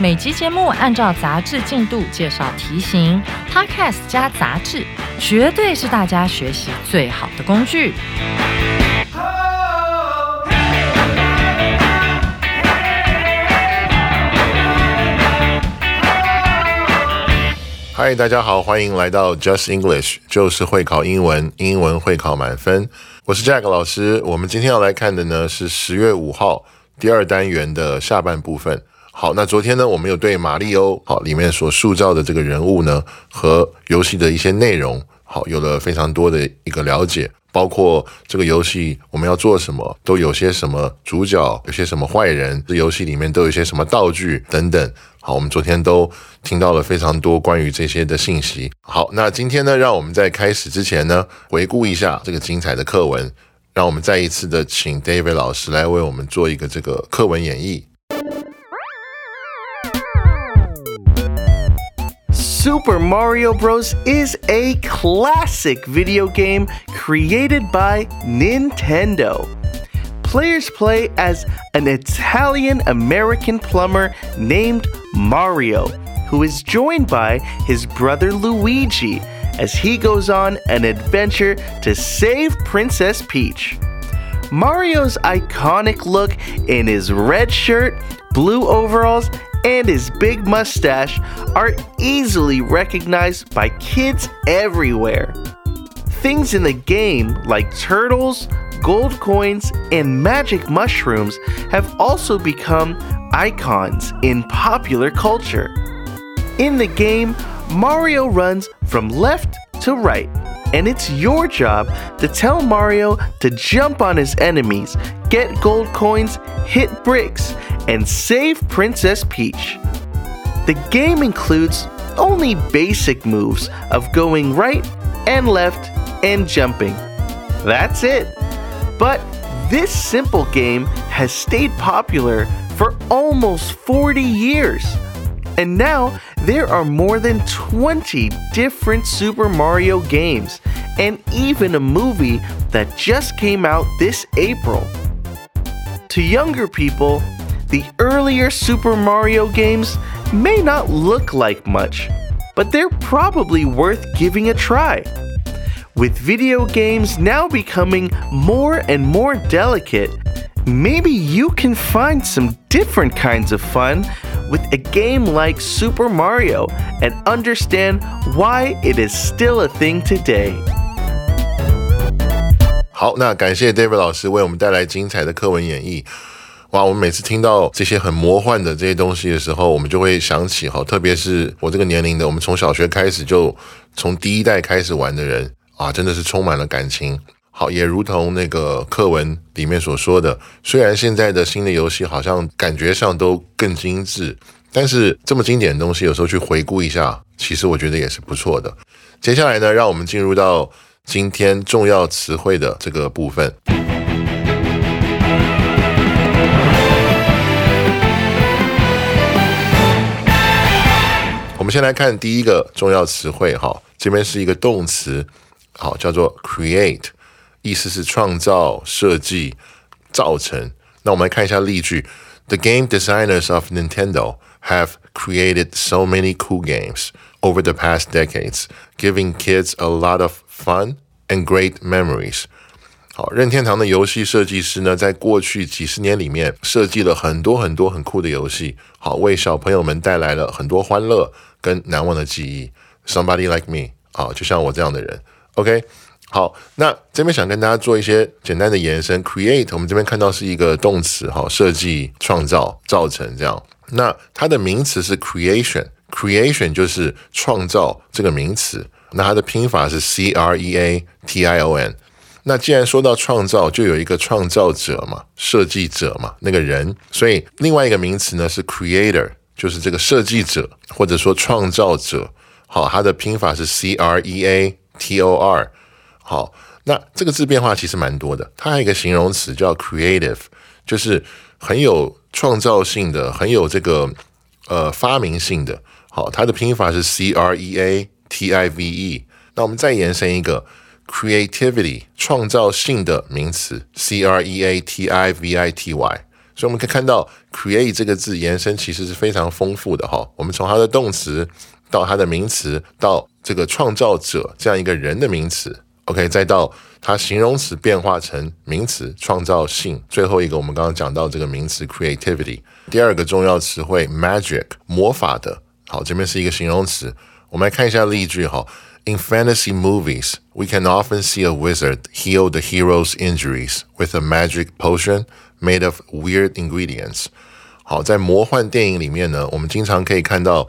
每集节目按照杂志进度介绍题型，Podcast 加杂志，绝对是大家学习最好的工具。嗨，大家好，欢迎来到 Just English，就是会考英文，英文会考满分。我是 Jack 老师，我们今天要来看的呢是十月五号第二单元的下半部分。好，那昨天呢，我们有对马里欧好里面所塑造的这个人物呢和游戏的一些内容好有了非常多的一个了解，包括这个游戏我们要做什么，都有些什么主角，有些什么坏人，这游戏里面都有些什么道具等等。好，我们昨天都听到了非常多关于这些的信息。好，那今天呢，让我们在开始之前呢，回顾一下这个精彩的课文，让我们再一次的请 David 老师来为我们做一个这个课文演绎。Super Mario Bros. is a classic video game created by Nintendo. Players play as an Italian American plumber named Mario, who is joined by his brother Luigi as he goes on an adventure to save Princess Peach. Mario's iconic look in his red shirt, blue overalls, and his big mustache are easily recognized by kids everywhere. Things in the game like turtles, gold coins, and magic mushrooms have also become icons in popular culture. In the game, Mario runs from left to right, and it's your job to tell Mario to jump on his enemies, get gold coins, hit bricks, and save Princess Peach. The game includes only basic moves of going right and left and jumping. That's it. But this simple game has stayed popular for almost 40 years. And now there are more than 20 different Super Mario games, and even a movie that just came out this April. To younger people, the earlier Super Mario games may not look like much, but they're probably worth giving a try. With video games now becoming more and more delicate, maybe you can find some different kinds of fun with a game like Super Mario and understand why it is still a thing today. 好，那感谢 David 老师为我们带来精彩的课文演绎。 哇，我们每次听到这些很魔幻的这些东西的时候，我们就会想起哈，特别是我这个年龄的，我们从小学开始就从第一代开始玩的人啊，真的是充满了感情。好，也如同那个课文里面所说的，虽然现在的新的游戏好像感觉上都更精致，但是这么经典的东西，有时候去回顾一下，其实我觉得也是不错的。接下来呢，让我们进入到今天重要词汇的这个部分。我们先来看第一个重要词汇，哈，这边是一个动词，好，叫做 create，意思是创造、设计、造成。那我们来看一下例句：The game designers of Nintendo have created so many cool games over the past decades, giving kids a lot of fun and great memories. 好，任天堂的游戏设计师呢，在过去几十年里面设计了很多很多很酷的游戏，好，为小朋友们带来了很多欢乐 跟难忘的记忆。Somebody like me，好，就像我这样的人。OK，好，那这边想跟大家做一些简单的延伸。Create，我们这边看到是一个动词，哈，设计、创造、造成这样。那它的名词是 creation，creation 就是创造这个名词。那它的拼法是 C R E A T I O N。那既然说到创造，就有一个创造者嘛，设计者嘛，那个人。所以另外一个名词呢是 creator，就是这个设计者或者说创造者。好，它的拼法是 C R E A T O R。好，那这个字变化其实蛮多的。它还有一个形容词叫 creative，就是很有创造性的，很有这个呃发明性的。好，它的拼法是 C R E A T I V E。那我们再延伸一个 creativity，创造性的名词 C R E A T I V I T Y。所以我们可以看到 create 这个字延伸其实是非常丰富的哈。我们从它的动词。到它的名词，到这个创造者这样一个人的名词，OK，再到它形容词变化成名词创造性，最后一个我们刚刚讲到这个名词 creativity。第二个重要词汇 magic 魔法的，好，这边是一个形容词。我们来看一下例句哈。In fantasy movies, we can often see a wizard heal the hero's injuries with a magic potion made of weird ingredients。好，在魔幻电影里面呢，我们经常可以看到。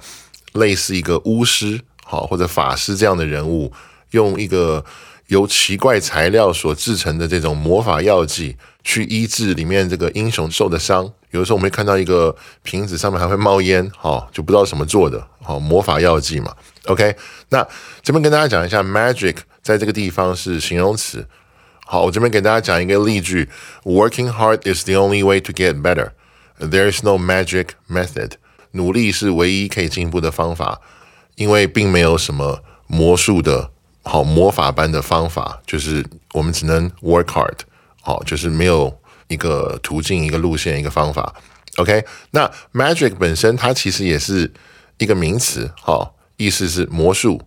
类似一个巫师，好或者法师这样的人物，用一个由奇怪材料所制成的这种魔法药剂去医治里面这个英雄受的伤。有的时候我们会看到一个瓶子上面还会冒烟，好就不知道什么做的，好魔法药剂嘛。OK，那这边跟大家讲一下，magic 在这个地方是形容词。好，我这边给大家讲一个例句：Working hard is the only way to get better. There is no magic method. 努力是唯一可以进步的方法，因为并没有什么魔术的好魔法般的方法，就是我们只能 work hard，好，就是没有一个途径、一个路线、一个方法。OK，那 magic 本身它其实也是一个名词，好，意思是魔术，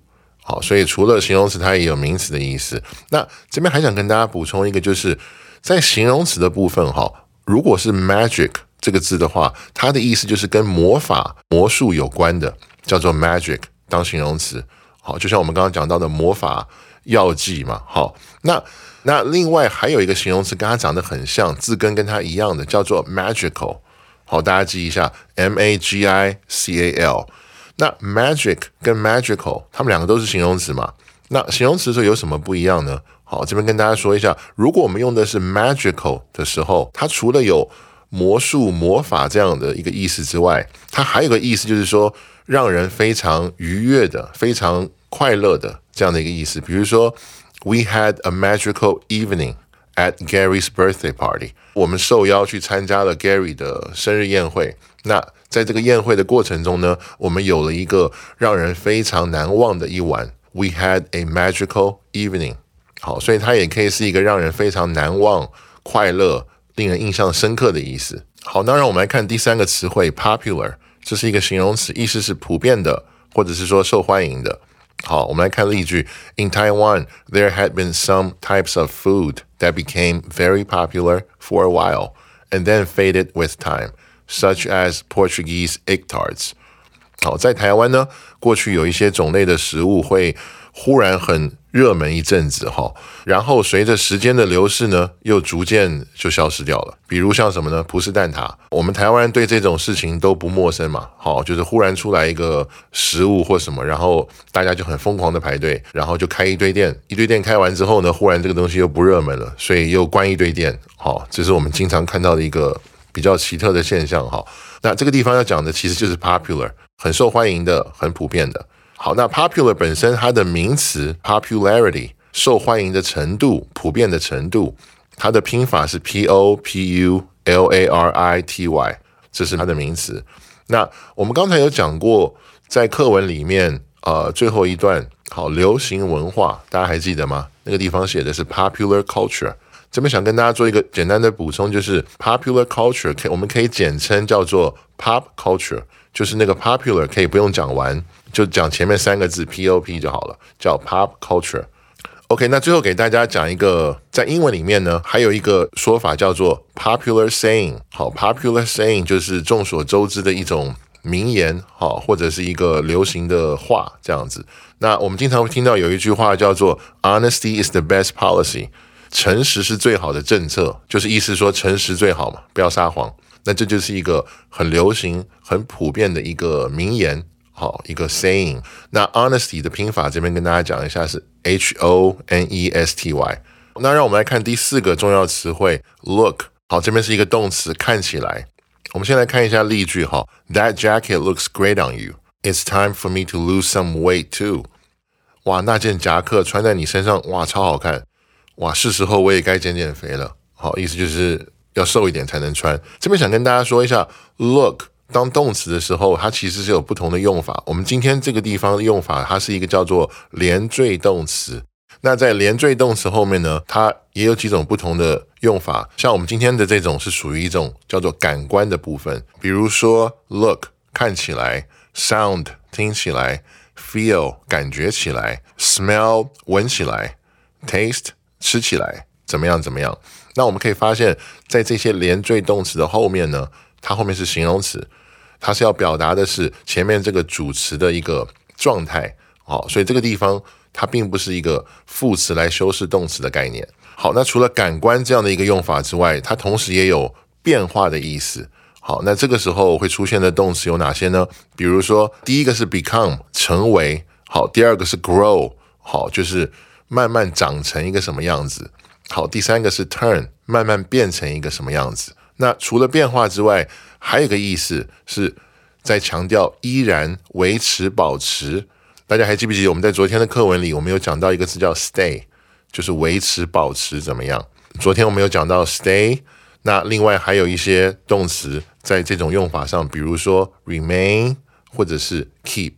好，所以除了形容词，它也有名词的意思。那这边还想跟大家补充一个，就是在形容词的部分，哈，如果是 magic。这个字的话，它的意思就是跟魔法、魔术有关的，叫做 magic 当形容词。好，就像我们刚刚讲到的魔法药剂嘛。好，那那另外还有一个形容词跟它长得很像，字根跟它一样的，叫做 magical。好，大家记一下，m a g i c a l。那 magic 跟 magical，它们两个都是形容词嘛？那形容词的时候有什么不一样呢？好，这边跟大家说一下，如果我们用的是 magical 的时候，它除了有魔术、魔法这样的一个意思之外，它还有个意思，就是说让人非常愉悦的、非常快乐的这样的一个意思。比如说，We had a magical evening at Gary's birthday party。我们受邀去参加了 Gary 的生日宴会。那在这个宴会的过程中呢，我们有了一个让人非常难忘的一晚。We had a magical evening。好，所以它也可以是一个让人非常难忘、快乐。令人印象深刻的意思。好，那让我们来看第三个词汇 popular，这是一个形容词，意思是普遍的，或者是说受欢迎的。好，我们来看例句：In Taiwan, there had been some types of food that became very popular for a while and then faded with time, such as Portuguese egg tarts。好，在台湾呢，过去有一些种类的食物会忽然很 热门一阵子哈，然后随着时间的流逝呢，又逐渐就消失掉了。比如像什么呢？葡式蛋挞，我们台湾人对这种事情都不陌生嘛。好，就是忽然出来一个食物或什么，然后大家就很疯狂的排队，然后就开一堆店，一堆店开完之后呢，忽然这个东西又不热门了，所以又关一堆店。好，这是我们经常看到的一个比较奇特的现象哈。那这个地方要讲的其实就是 popular，很受欢迎的，很普遍的。好，那 popular 本身它的名词 popularity 受欢迎的程度、普遍的程度，它的拼法是 p o p u l a r i t y，这是它的名词。那我们刚才有讲过，在课文里面，呃，最后一段好，流行文化，大家还记得吗？那个地方写的是 popular culture。这边想跟大家做一个简单的补充，就是 popular culture 可我们可以简称叫做 pop culture，就是那个 popular 可以不用讲完。就讲前面三个字 P O P 就好了，叫 Pop Culture。OK，那最后给大家讲一个，在英文里面呢，还有一个说法叫做 Popular Saying。好，Popular Saying 就是众所周知的一种名言，好，或者是一个流行的话这样子。那我们经常会听到有一句话叫做 Honesty is the best policy，诚实是最好的政策，就是意思说诚实最好嘛，不要撒谎。那这就是一个很流行、很普遍的一个名言。好，一个 saying。那 honesty 的拼法这边跟大家讲一下是 h o n e s t y。那让我们来看第四个重要词汇 look。好，这边是一个动词，看起来。我们先来看一下例句哈。That jacket looks great on you. It's time for me to lose some weight too. 哇，那件夹克穿在你身上，哇，超好看。哇，是时候我也该减减肥了。好，意思就是要瘦一点才能穿。这边想跟大家说一下，look 当动词的时候，它其实是有不同的用法。我们今天这个地方的用法，它是一个叫做连缀动词。那在连缀动词后面呢，它也有几种不同的用法。像我们今天的这种是属于一种叫做感官的部分，比如说 look 看起来，sound 听起来，feel 感觉起来，smell 闻起来，taste 吃起来，怎么样怎么样？那我们可以发现，在这些连缀动词的后面呢，它后面是形容词，它是要表达的是前面这个主词的一个状态。好，所以这个地方。它并不是一个副词来修饰动词的概念。好，那除了感官这样的一个用法之外，它同时也有变化的意思。好，那这个时候会出现的动词有哪些呢？比如说，第一个是 become 成为，好，第二个是 grow，好，就是慢慢长成一个什么样子。好，第三个是 turn，慢慢变成一个什么样子。那除了变化之外，还有一个意思是在强调依然维持、保持。大家还记不记得我们在昨天的课文里，我们有讲到一个词叫 stay，就是维持、保持怎么样？昨天我们有讲到 stay，那另外还有一些动词在这种用法上，比如说 remain 或者是 keep，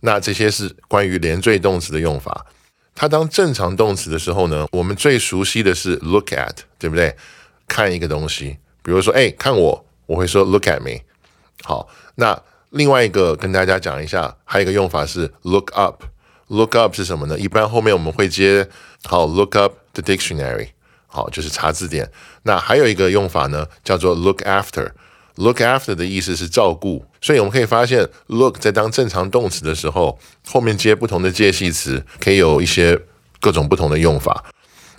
那这些是关于连缀动词的用法。它当正常动词的时候呢，我们最熟悉的是 look at，对不对？看一个东西，比如说，哎，看我，我会说 look at me。好，那。另外一个跟大家讲一下，还有一个用法是 look up。look up 是什么呢？一般后面我们会接好 look up the dictionary，好就是查字典。那还有一个用法呢，叫做 look after。Look after 的意思是照顾，所以我们可以发现 look 在当正常动词的时候，后面接不同的介系词，可以有一些各种不同的用法。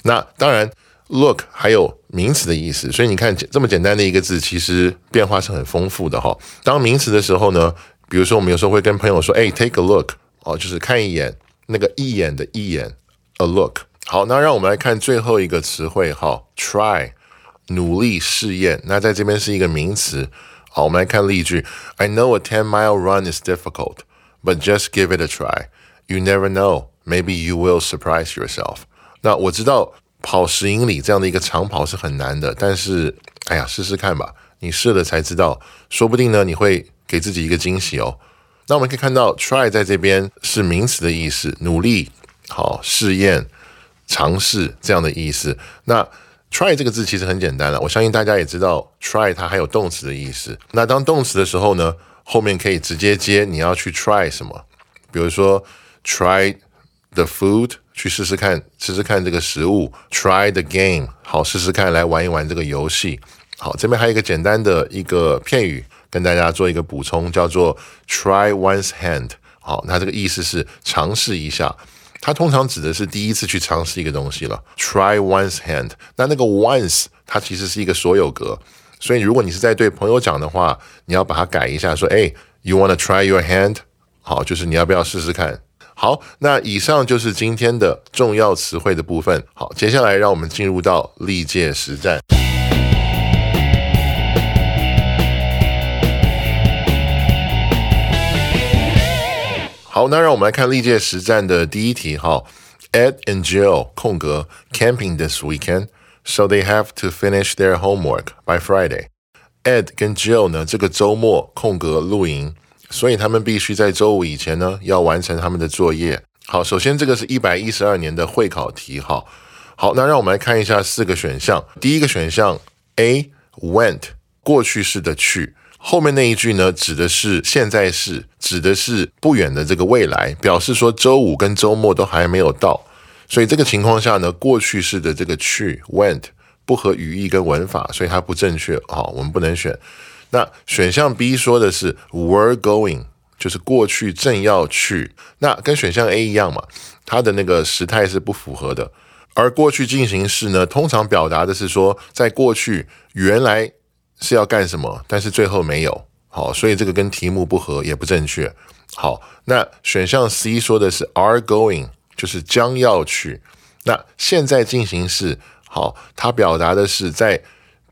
那当然。Look，还有名词的意思，所以你看这么简单的一个字，其实变化是很丰富的哈。当名词的时候呢，比如说我们有时候会跟朋友说，哎，take a look，哦，就是看一眼，那个一眼的一眼，a look。好，那让我们来看最后一个词汇哈，try，努力试验。那在这边是一个名词。好，我们来看例句：I know a ten-mile run is difficult, but just give it a try. You never know, maybe you will surprise yourself. 那我知道。跑十英里这样的一个长跑是很难的，但是，哎呀，试试看吧，你试了才知道，说不定呢，你会给自己一个惊喜哦。那我们可以看到，try 在这边是名词的意思，努力、好试验、尝试这样的意思。那 try 这个字其实很简单了，我相信大家也知道，try 它还有动词的意思。那当动词的时候呢，后面可以直接接你要去 try 什么，比如说 try the food。去试试看，试试看这个食物，try the game，好，试试看，来玩一玩这个游戏。好，这边还有一个简单的一个片语，跟大家做一个补充，叫做 try one's hand。好，那这个意思是尝试一下，它通常指的是第一次去尝试一个东西了。try one's hand，那那个 once 它其实是一个所有格，所以如果你是在对朋友讲的话，你要把它改一下，说，哎，you wanna try your hand？好，就是你要不要试试看？好，那以上就是今天的重要词汇的部分。好，接下来让我们进入到历届实战。好，那让我们来看历届实战的第一题。哈，Ed and Jill 空格 camping this weekend, so they have to finish their homework by Friday. Ed 跟 Jill 呢，这个周末空格露营。所以他们必须在周五以前呢，要完成他们的作业。好，首先这个是一百一十二年的会考题。哈，好，那让我们来看一下四个选项。第一个选项 A went 过去式的去，后面那一句呢，指的是现在式，指的是不远的这个未来，表示说周五跟周末都还没有到。所以这个情况下呢，过去式的这个去 went 不合语义跟文法，所以它不正确。好，我们不能选。那选项 B 说的是 were going，就是过去正要去，那跟选项 A 一样嘛，它的那个时态是不符合的。而过去进行式呢，通常表达的是说，在过去原来是要干什么，但是最后没有。好，所以这个跟题目不合，也不正确。好，那选项 C 说的是 are going，就是将要去。那现在进行式，好，它表达的是在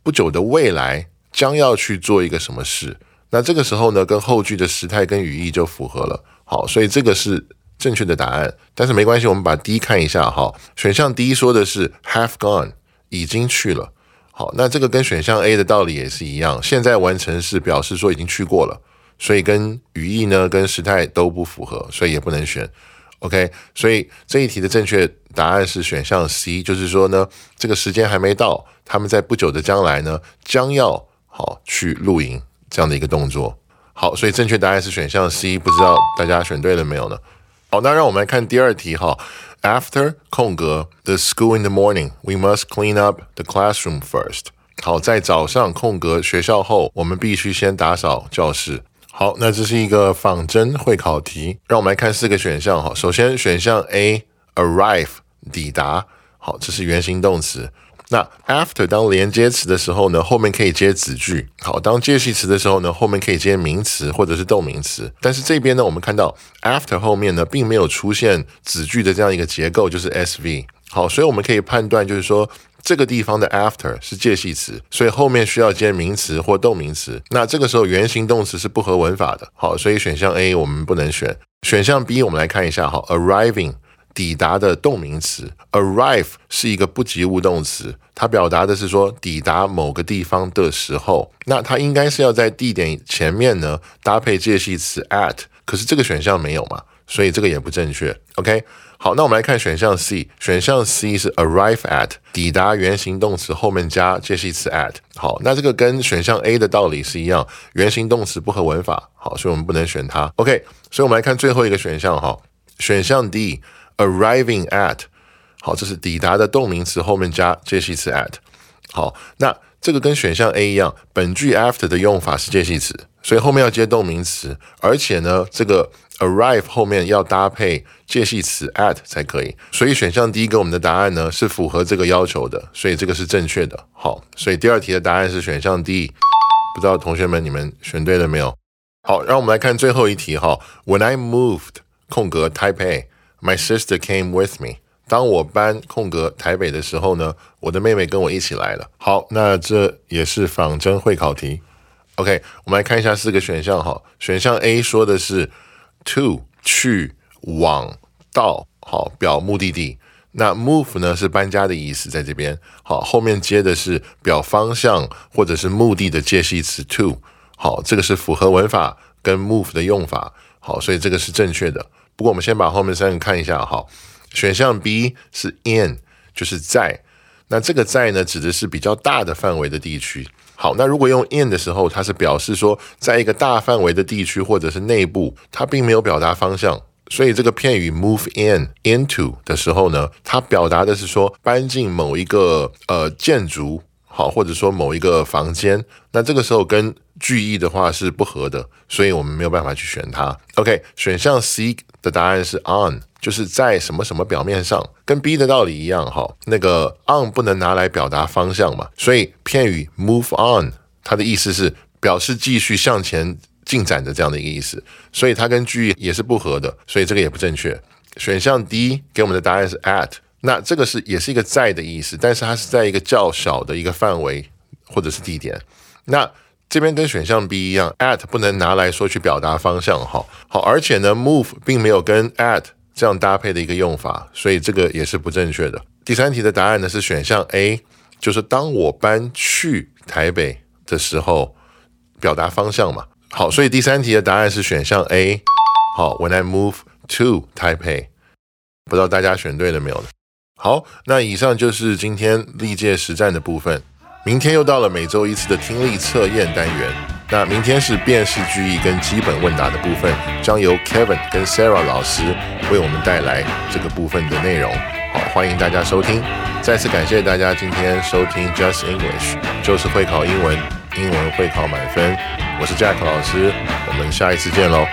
不久的未来。将要去做一个什么事。那这个时候呢，跟后句的时态跟语义就符合了。好，所以这个是正确的答案。但是没关系，我们把 D 看一下哈。选项 D 说的是 have gone，已经去了。好，那这个跟选项 A 的道理也是一样。现在完成式表示说已经去过了，所以跟语义呢跟时态都不符合，所以也不能选。OK，所以这一题的正确答案是选项 C，就是说呢，这个时间还没到，他们在不久的将来呢将要好去露营这样的一个动作。好，所以正确答案是选项 C，不知道大家选对了没有呢？好，那让我们来看第二题哈。After 空格 the school in the morning, we must clean up the classroom first。好，在早上空格学校后，我们必须先打扫教室。好，那这是一个仿真会考题，让我们来看四个选项哈。首先选项 A arrive 抵达，好，这是原形动词。那 after 当连接词的时候呢，后面可以接子句。好，当介系词的时候呢，后面可以接名词或者是动名词。但是这边呢，我们看到 after 后面呢，并没有出现子句的这样一个结构，就是 SV。好，所以我们可以判断，就是说。这个地方的 after 是介系词，所以后面需要接名词或动名词。那这个时候原形动词是不合文法的。好，所以选项 A 我们不能选。选项 B 我们来看一下，哈，arriving 抵达的动名词，arrive 是一个不及物动词，它表达的是说抵达某个地方的时候，那它应该是要在地点前面呢搭配介系词 at，可是这个选项没有嘛，所以这个也不正确。OK。好，那我们来看选项 C。选项 C 是 arrive at，抵达原形动词后面加介系词 at。好，那这个跟选项 A 的道理是一样，原形动词不合文法。好，所以我们不能选它。OK，所以我们来看最后一个选项哈。选项 D arriving at，好，这是抵达的动名词后面加介系词 at。好，那这个跟选项 A 一样，本句 after 的用法是介系词，所以后面要接动名词，而且呢，这个。arrive 后面要搭配介系词 at 才可以，所以选项第一个我们的答案呢是符合这个要求的，所以这个是正确的。好，所以第二题的答案是选项 D。不知道同学们你们选对了没有？好，让我们来看最后一题哈。When I moved 空格 Taipei, my sister came with me。当我搬空格台北的时候呢，我的妹妹跟我一起来了。好，那这也是仿真会考题。OK，我们来看一下四个选项哈。选项 A 说的是。to 去往到好表目的地，那 move 呢是搬家的意思，在这边好后面接的是表方向或者是目的的介系词 to 好，这个是符合文法跟 move 的用法好，所以这个是正确的。不过我们先把后面三个看一下哈，选项 B 是 in 就是在，那这个在呢指的是比较大的范围的地区。好，那如果用 in 的时候，它是表示说，在一个大范围的地区或者是内部，它并没有表达方向。所以这个片语 move in into 的时候呢，它表达的是说搬进某一个呃建筑，好，或者说某一个房间。那这个时候跟句意的话是不合的，所以我们没有办法去选它。OK，选项 C 的答案是 on。就是在什么什么表面上，跟 B 的道理一样哈。那个 on 不能拿来表达方向嘛，所以片语 move on 它的意思是表示继续向前进展的这样的一个意思，所以它跟句意也是不合的，所以这个也不正确。选项 D 给我们的答案是 at，那这个是也是一个在的意思，但是它是在一个较小的一个范围或者是地点。那这边跟选项 B 一样，at 不能拿来说去表达方向哈。好，而且呢，move 并没有跟 at。这样搭配的一个用法，所以这个也是不正确的。第三题的答案呢是选项 A，就是当我搬去台北的时候，表达方向嘛。好，所以第三题的答案是选项 A。好，When I move to Taipei，不知道大家选对了没有呢？好，那以上就是今天历届实战的部分。明天又到了每周一次的听力测验单元。那明天是辨识句意跟基本问答的部分，将由 Kevin 跟 Sarah 老师为我们带来这个部分的内容。好，欢迎大家收听。再次感谢大家今天收听 Just English，就是会考英文，英文会考满分。我是 Jack 老师，我们下一次见喽。